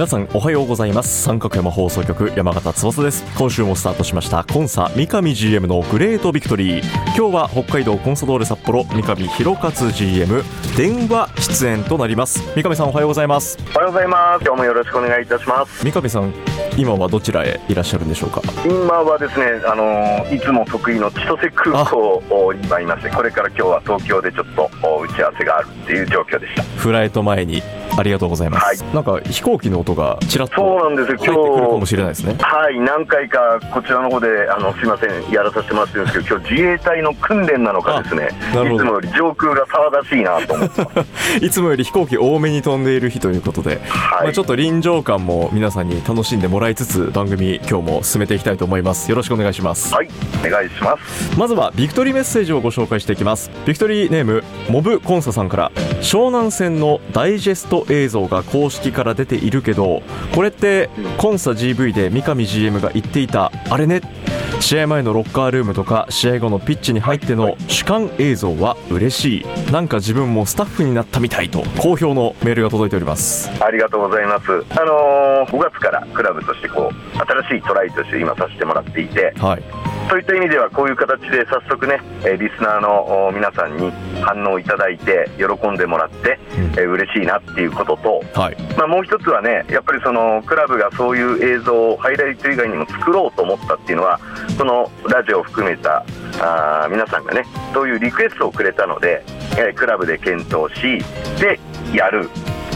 皆さんおはようございます。三角山放送局山形翼です。今週もスタートしましたコンサ三上 GM のグレートビクトリー。今日は北海道コンサドーレ札幌三上弘勝 GM 電話出演となります。三上さんおはようございます。おはようございます。今日もよろしくお願いいたします。三上さん今はどちらへいらっしゃるんでしょうか？今はですねあのいつも得意の千歳空港に今いましてこれから今日は東京でちょっと打ち合わせがあるっていう状況でした。フライト前にありがとうございます、はい、なんか飛行機の音がちらっとそうなんですよ。今日かもしれないですね。はい何回かこちらの方であのすいませんやらさせてもらってるんですけど 今日自衛隊の訓練なのかですね。いつもより上空が騒がしいなと思って いつもより飛行機多めに飛んでいる日ということで、はい、まあ、ちょっと臨場感も皆さんに楽しんでもらいつつ番組今日も進めていきたいと思います。よろしくお願いします。はいお願いします。まずはビクトリーメッセージをご紹介していきます。ビクトリーネームモブコンサさんから湘南戦のダイジェスト映像が公式から出ているけどこれってコンサ GV で三上 GM が言っていたあれね？試合前のロッカールームとか試合後のピッチに入っての主観映像は嬉しい。なんか自分もスタッフになったみたいと好評のメールが届いております。ありがとうございます。あのー、5月からクラブとしてこう新しいトライとして今させてもらっていて、はい、そういった意味ではこういう形で早速ねリスナーの皆さんに反応いただいて喜んでもらって、うん、嬉しいなっていうことと、はい、まあ、もう一つはねやっぱりそのクラブがそういう映像をハイライト以外にも作ろうと思ったっていうのはこのラジオを含めたあ皆さんがねそういうリクエストをくれたので、えクラブで検討しでやる。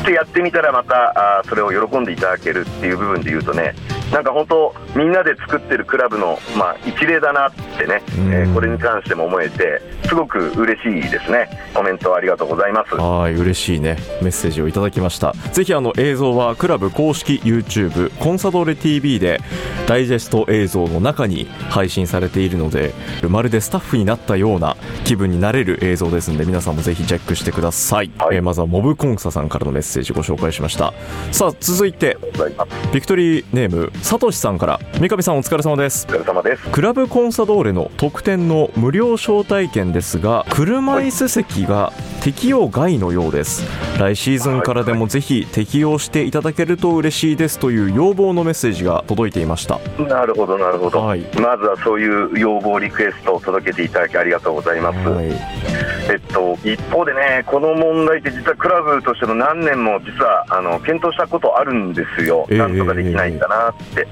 でやってみたらまたあそれを喜んでいただけるっていう部分で言うとねなんか本当みんなで作ってるクラブの、まあ、一例だなってね、えー、これに関しても思えてすごく嬉しいですね。コメントありがとうございます。はい嬉しいね。メッセージをいただきました。ぜひあの映像はクラブ公式 YouTube コンサドーレ TV でダイジェスト映像の中に配信されているのでまるでスタッフになったような気分になれる映像ですので皆さんもぜひチェックしてください、はい、えー、まずはモブコンサさんからのメッセージご紹介しました。さあ続いてビクトリーネームさとしさんから三上さんお疲れ様です。お疲れ様です。クラブコンサドーレの特典の無料招待券ですが車椅子席が適用外のようです。来シーズンからでもぜひ適用していただけると嬉しいですという要望のメッセージが届いていました。なるほどなるほど、はい、まずはそういう要望リクエストを届けていただきありがとうございます、はい、えっと、一方でねこの問題って実はクラブとしても何年も実はあの検討したことあるんですよ、えー、なんとかできないかなって、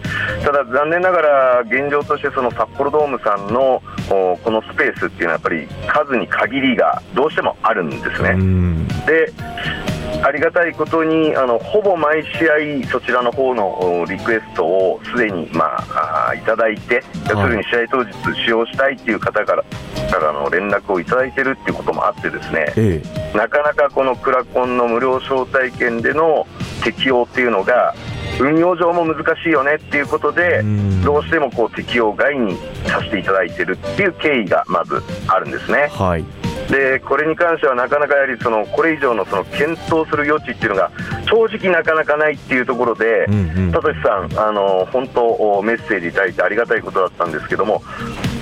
ただ残念ながら現状としてその札幌ドームさんのこのスペースっていうのはやっぱり数に限りがどうしてもあるんですね。でありがたいことにあのほぼ毎試合そちらの方のリクエストをすでに、まあ、いただいて要するに試合当日使用したいっていう方からからの連絡をいただいてるっていうこともあってですね、ええ、なかなかこのクラコンの無料招待券での適用っていうのが運用上も難しいよねっていうことでどうしてもこう適用外にさせていただいてるっていう経緯がまずあるんですね。はい。でこれに関してはなかなかやはりそのこれ以上のその検討する余地っていうのが正直なかなかないっていうところで、うんうん、さんあの本当メッセージいただいてありがたいことだったんですけども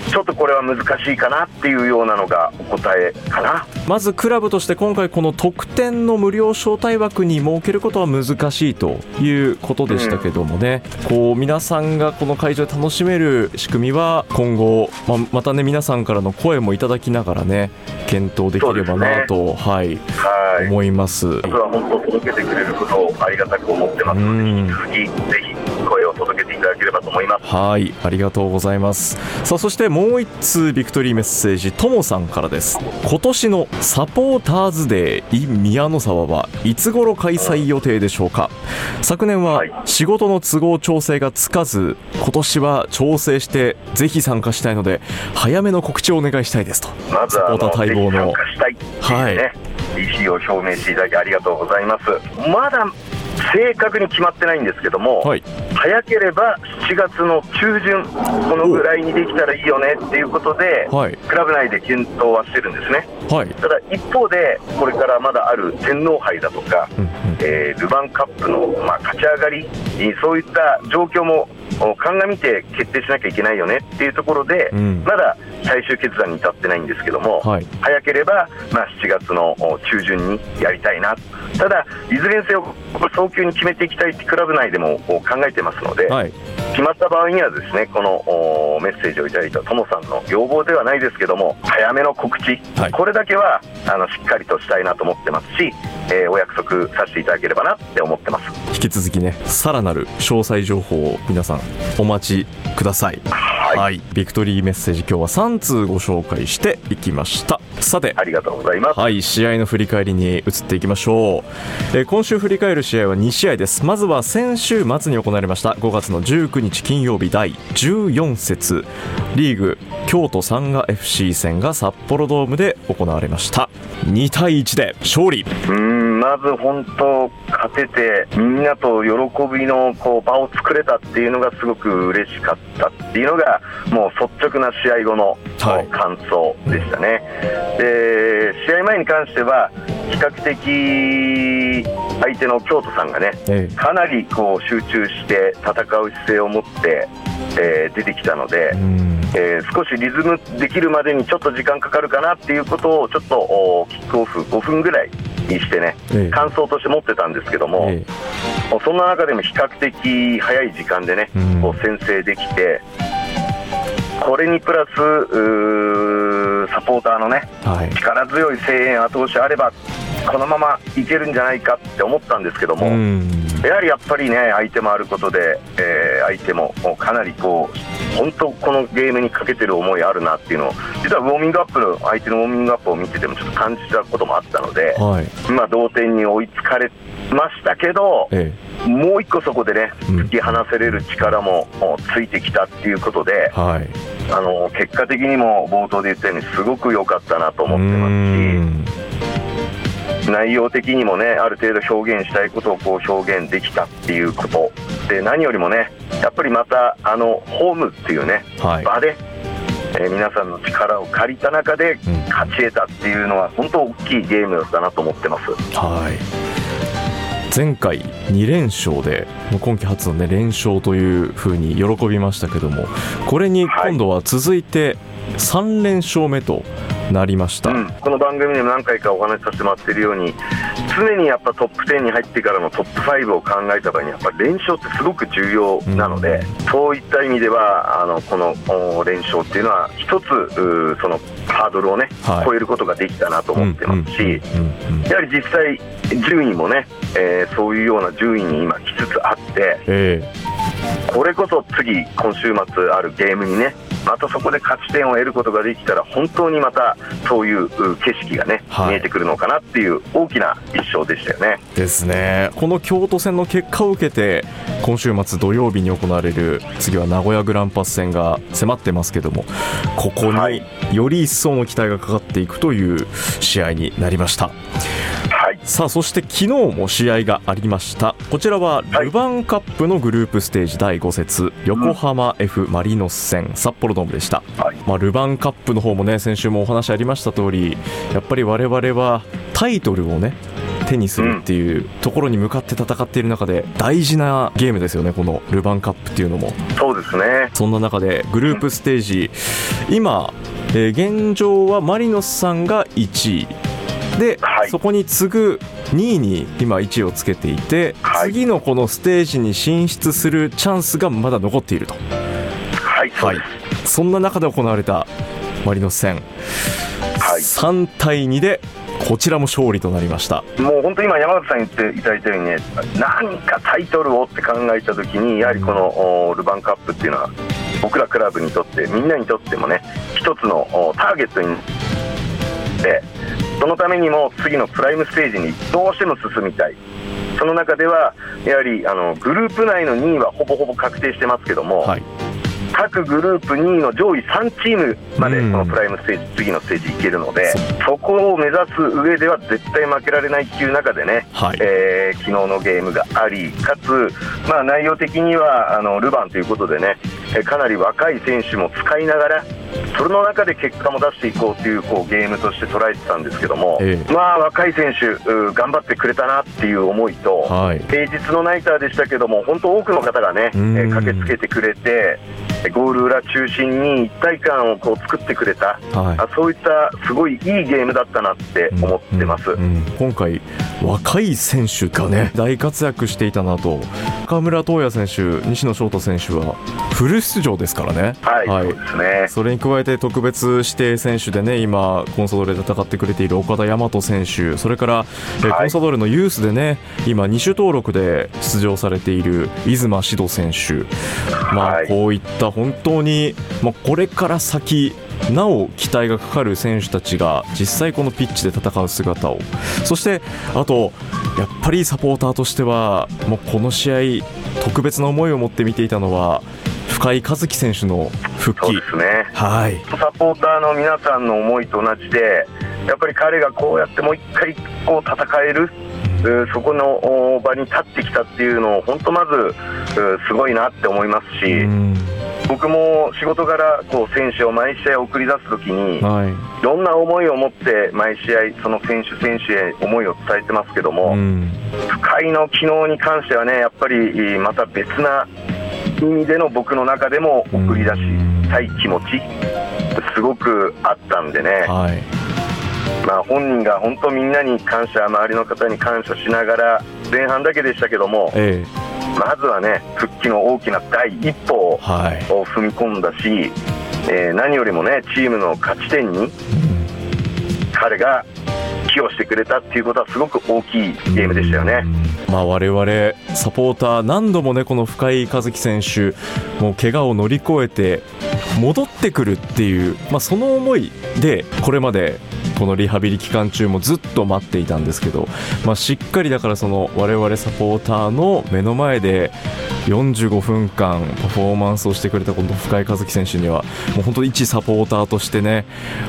ちょっとこれは難しいかなっていうようなのがお答えかな。まずクラブとして今回この特典の無料招待枠に設けることは難しいということでしたけどもね、うん、こう皆さんがこの会場で楽しめる仕組みは今後、ままたね皆さんからの声もいただきながらね検討できればなと、ね、はい、はい、思います。僕は本当届けてくれることをありがたく思ってますので引き続きぜひ声を届けていただ思います。はいありがとうございます。さあそしてもう1通ビクトリーメッセージともさんからです。今年のサポーターズデー in 宮の沢はいつ頃開催予定でしょうか？昨年は仕事の都合調整がつかず今年は調整してぜひ参加したいので早めの告知をお願いしたいですと。まずはサポーター待望の。はい、ね、意思を表明していただきありがとうございます。まだ正確に決まってないんですけども、はい、早ければ7月の中旬、このぐらいにできたらいいよねっていうことで、はい、クラブ内で検討はしてるんですね、はい、ただ一方で、これからまだある天皇杯だとか、うんうん、えー、ルヴァンカップの、まあ、勝ち上がり、そういった状況も鑑みて決定しなきゃいけないよねっていうところで、うん、まだ最終決断に至ってないんですけども、はい、早ければ、まあ、7月の中旬にやりたいな、ただ、いずれにせよ、早急に決めていきたいってクラブ内でも考えてますので、はい、決まった場合には、ですねこのメッセージをいただいたトモさんの要望ではないですけども、早めの告知、はい、これだけはあのしっかりとしたいなと思ってますし、えー、お約束させていただければなって思ってます。引き続きね、さらなる詳細情報を皆さん、お待ちください。はい、はい、ビクトリーメッセージ今日は3通ご紹介していきました。さて。ありがとうございます。はい。試合の振り返りに移っていきましょう、えー、今週振り返る試合は2試合です。まずは先週末に行われました。5月の19日金曜日第14節。リーグ京都サンガ FC 戦が札幌ドームで行われました。2対1で勝利。うんまず本当勝ててみんなと喜びのこう場を作れたっていうのがすごく嬉しかったっていうのがもう率直な試合後の感想でしたね、はい、で試合前に関しては比較的相手の京都さんがね、かなりこう集中して戦う姿勢を持って、えー、出てきたので、えー、少しリズムできるまでにちょっと時間かかるかなっていうことをちょっとキックオフ5分ぐらいにしてね、感想として持ってたんですけども、そんな中でも比較的早い時間でね、こう先制できて、これにプラスサポーターのね、はい、力強い声援、後押しあれば、このままいけるんじゃないかって思ったんですけども、やはりやっぱりね、相手もあることで、えー、相手ももうかなりこう、本当、このゲームにかけてる思いあるなっていうのを、実はウォーミングアップの、相手のウォーミングアップを見てても、ちょっと感じたこともあったので、はい、今、同点に追いつかれましたけど、ええ、もう一個そこでね、突き放せれる力もついてきたっていうことで、はい、あの結果的にも冒頭で言ったように、すごく良かったなと思ってますし、内容的にもね、ある程度表現したいことをこう表現できたっていうこと、で何よりもね、やっぱりまた、あのホームっていうね、はい、場で、えー、皆さんの力を借りた中で勝ち得たっていうのは、本当大きいゲームだったなと思ってます。はい前回2連勝で今季初の、ね、連勝というふうに喜びましたけどもこれに今度は続いて3連勝目となりました、うん、この番組でも何回かお話しさせてもらっているように常にやっぱトップ10に入ってからのトップ5を考えた場合にやっぱ連勝ってすごく重要なので、うん、そういった意味ではあのこの連勝っていうのは一つそのハードルをね、はい、超えることができたなと思ってますし、やはり実際順位もね、えー、そういうような順位に今来つつあって、えー、これこそ次今週末あるゲームにねまたそこで勝ち点を得ることができたら本当にまたそういう景色がね、はい、見えてくるのかなっていう大きな一勝でしたよね。ですね。この京都戦の結果を受けて今週末土曜日に行われる次は名古屋グランパス戦が迫ってますけどもここにより一層の期待がかかっていくという試合になりました。はい、さあそして昨日も試合がありました。こちらはルヴァンカップのグループステージ第5節、横浜 F マリノス戦札幌ドームでした、はい、まあ、ルヴァンカップの方もね先週もお話ありました通りやっぱり我々はタイトルをね手にするっていうところに向かって戦っている中で大事なゲームですよね、このルヴァンカップっていうのも。そうですね。そんな中でグループステージ、今、えー、現状はマリノスさんが1位で、はい、そこに次ぐ2位に今位置をつけていて、はい、次のこのステージに進出するチャンスがまだ残っていると。はい、はい、そんな中で行われたマリノス戦、はい、3対2でこちらも勝利となりました。もう本当、今、山形さん言っていただいたようにね、何かタイトルをって考えたときに、やはりこのルヴァンカップっていうのは、僕らクラブにとって、みんなにとってもね、一つのターゲットにで、そのためにも次のプライムステージにどうしても進みたい。その中ではやはりあのグループ内の2位はほぼほぼ確定してますけども、はい、各グループ2位の上位3チームまでこのプライムステージ、次のステージいけるので、そこを目指す上では絶対負けられないっていう中でね、はい、えー、昨日のゲームがあり、かつ、まあ、内容的にはあのルヴァンということでね、かなり若い選手も使いながら、それの中で結果も出していこうというこうゲームとして捉えてたんですけども、ええ、まあ、若い選手、頑張ってくれたなっていう思いと、はい、平日のナイターでしたけども、本当、多くの方がね、駆けつけてくれて、ゴール裏中心に一体感をこう作ってくれた、はい、あそういったすごいいいゲームだったなって思ってます、うんうんうん、今回、若い選手がね大活躍していたなと、河村斗也選手、西野翔太選手はフル出場ですからね。はい、はい、そうですね。それに加えて特別指定選手でね今、コンサドーレで戦ってくれている岡田大和選手、それから、はい、コンサドーレのユースでね今、2種登録で出場されている出馬志度選手、まあ、こういった本当に、まあ、これから先なお期待がかかる選手たちが実際このピッチで戦う姿を。そしてあとやっぱりサポーターとしてはもうこの試合特別な思いを持って見ていたのは深井一希選手の復帰。ですね、はい、サポーターの皆さんの思いと同じでやっぱり彼がこうやってもう一回こう戦えるそこの場に立ってきたっていうのを本当まずすごいなって思いますし僕も仕事柄こう選手を毎試合送り出すときに、はい、いろんな思いを持って毎試合その選手選手へ思いを伝えてますけども、深井の機能に関してはねやっぱりまた別な意味での僕の中でも送り出したい気持ちすごくあったんでね。はい。まあ、本人が本当みんなに感謝、周りの方に感謝しながら前半だけでしたけども、ええ、まずはね復帰の大きな第一歩を踏み込んだし、はい、えー、何よりもねチームの勝ち点に彼が寄与してくれたっていうことはすごく大きいゲームでしたよね。まあ、我々サポーター何度もねこの深井一希選手もう怪我を乗り越えて戻ってくるっていう、まあ、その思いでこれまでこのリハビリ期間中もずっと待っていたんですけど、まあ、しっかりだからその我々サポーターの目の前で45分間パフォーマンスをしてくれたこの深井一希選手にはもう本当一サポーターとしてね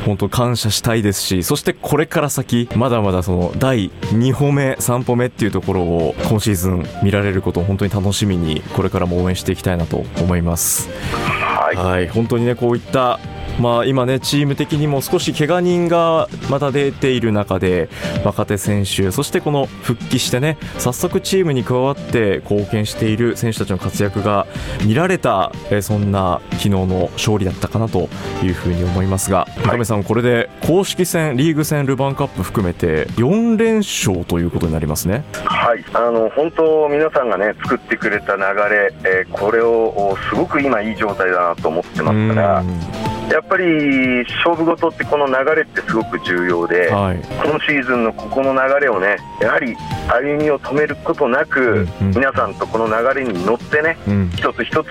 本当感謝したいですしそしてこれから先まだまだその第2歩目3歩目っていうところを今シーズン見られることを本当に楽しみにこれからも応援していきたいなと思います。はい、はい、本当にねこういった まあ、今ね、チーム的にも少し怪我人がまた出ている中で、若手選手、そしてこの復帰してね、早速チームに加わって貢献している選手たちの活躍が見られた、えそんな昨日の勝利だったかなというふうに思いますが、三上さん、これで公式戦、リーグ戦、ルヴァンカップ含めて4連勝ということになりますね。はい、あの本当、皆さんがね、作ってくれた流れ、えー、これをすごく今、いい状態だなと思ってますから。やっぱり勝負事ってこの流れってすごく重要で、はい、今シーズンのここの流れをねやはり歩みを止めることなく、うん、皆さんとこの流れに乗ってね、うん、一つ一つ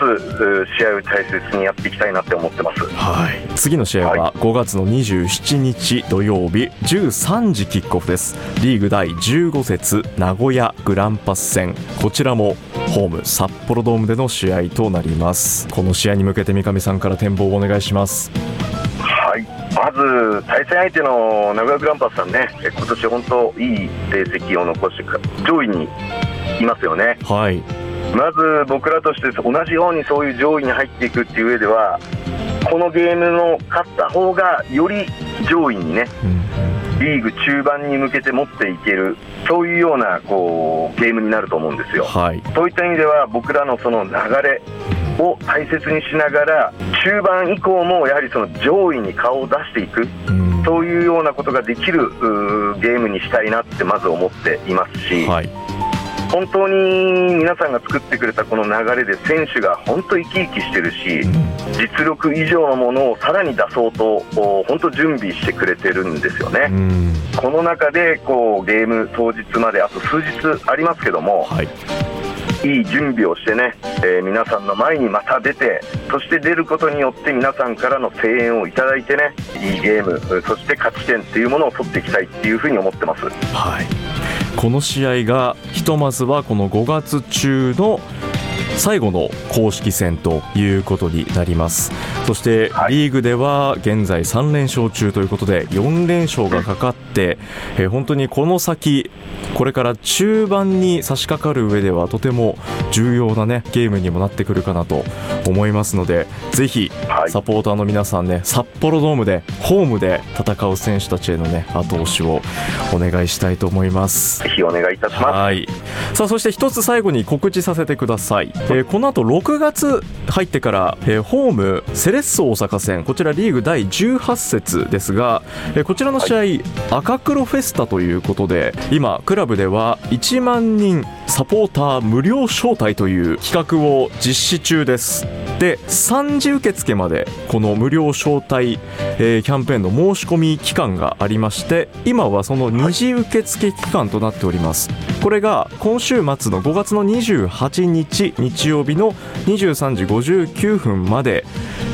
試合を大切にやっていきたいなって思ってます、はい、次の試合は5月の27日土曜日13時キックオフです。リーグ第15節名古屋グランパス戦。こちらもホーム札幌ドームでの試合となります。この試合に向けて三上さんから展望をお願いします。はい。まず対戦相手の名古屋グランパスさんね。今年本当いい成績を残して上位にいますよね。はい。まず僕らとして同じようにそういう上位に入っていくっていう上ではこのゲームの勝った方がより上位にね、うんリーグ中盤に向けて持っていける、そういうようなこうゲームになると思うんですよ。はい、そういった意味では、僕らのその流れを大切にしながら、中盤以降もやはりその上位に顔を出していく、そういうようなことができるゲームにしたいなってまず思っていますし。はい本当に皆さんが作ってくれたこの流れで選手が本当生き生きしてるし、実力以上のものをさらに出そうと本当準備してくれてるんですよね、この中でこうゲーム当日まであと数日ありますけども、はい。いい準備をしてね、えー、皆さんの前にまた出てそして出ることによって皆さんからの声援をいただいてねいいゲームそして勝ち点っていうものを取っていきたいっていうふうに思ってます。はいこの試合がひとまずはこの5月中の最後の公式戦ということになります。そしてリーグでは現在3連勝中ということで4連勝がかかって、え本当にこの先これから中盤に差し掛かる上ではとても重要なねゲームにもなってくるかなと思いますのでぜひサポーターの皆さんね札幌ドームでホームで戦う選手たちへのね後押しをお願いしたいと思います。ぜひお願いいたします。はい。さあそして一つ最後に告知させてくださいえー、この後6月入ってから、えー、ホームセレッソ大阪戦。こちらリーグ第18節ですが、えー、こちらの試合、はい、赤黒フェスタということで今クラブでは1万人サポーター無料招待という企画を実施中です。で3次受付までこの無料招待、えー、キャンペーンの申し込み期間がありまして今はその2次受付期間となっております。これが今週末の5月の28日日曜日の23時59分まで、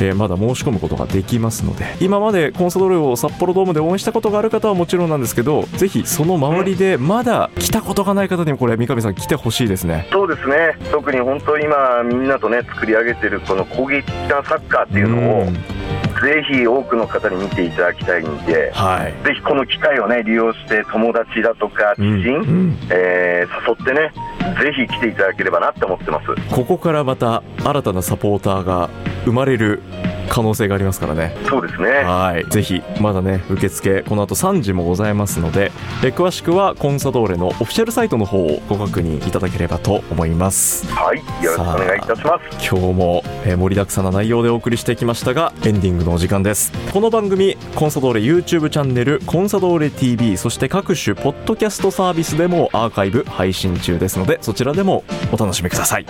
えー、まだ申し込むことができますので今までコンサドーレを札幌ドームで応援したことがある方はもちろんなんですけどぜひその周りでまだ来たことがない方にもこれ三上さん来てほしいですね。そうですね。特に本当今みんなとね作り上げてるこの攻撃的なサッカーっていうのを、ぜひ多くの方に見ていただきたいんで、はい、ぜひこの機会を、ね、利用して友達だとか知人、うんうん、えー、誘ってねぜひ来ていただければなって思ってます。ここからまた新たなサポーターが生まれる可能性がありますからね。そうですね。はい。ぜひまだね受付この後3時もございますのでえ詳しくはコンサドーレのオフィシャルサイトの方をご確認いただければと思います。はい。よろしくお願いいたします。今日も、え盛りだくさんな内容でお送りしてきましたがエンディングのお時間です。この番組コンサドーレ YouTube チャンネルコンサドーレ TV そして各種ポッドキャストサービスでもアーカイブ配信中ですのでそちらでもお楽しみください。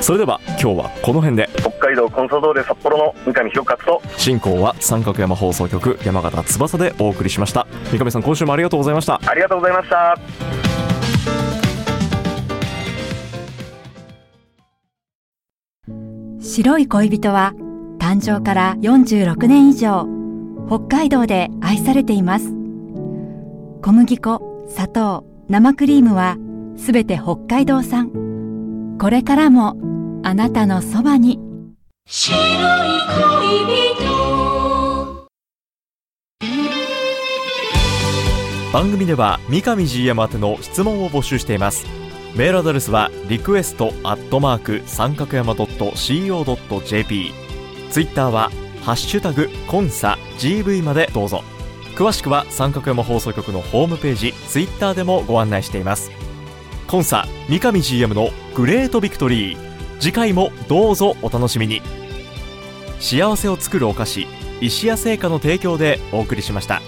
それでは今日はこの辺で。北海道コンサドーレ札幌の三上博勝と進行は三角山放送局山形翼でお送りしました。三上さん今週もありがとうございました。ありがとうございました。白い恋人は誕生から46年以上北海道で愛されています。小麦粉砂糖生クリームはすべて北海道産。これからもあなたのそばに白い恋人。番組では三上 GM 宛ての質問を募集しています。メールアドレスはリクエストアットマーク三角山 .co.jp ツイッターはハッシュタグコンサ GV までどうぞ。詳しくは三角山放送局のホームページツイッターでもご案内しています。コンサ三上 GM のグレートビクトリー。次回もどうぞお楽しみに幸せを作るお菓子石屋製菓の提供でお送りしました。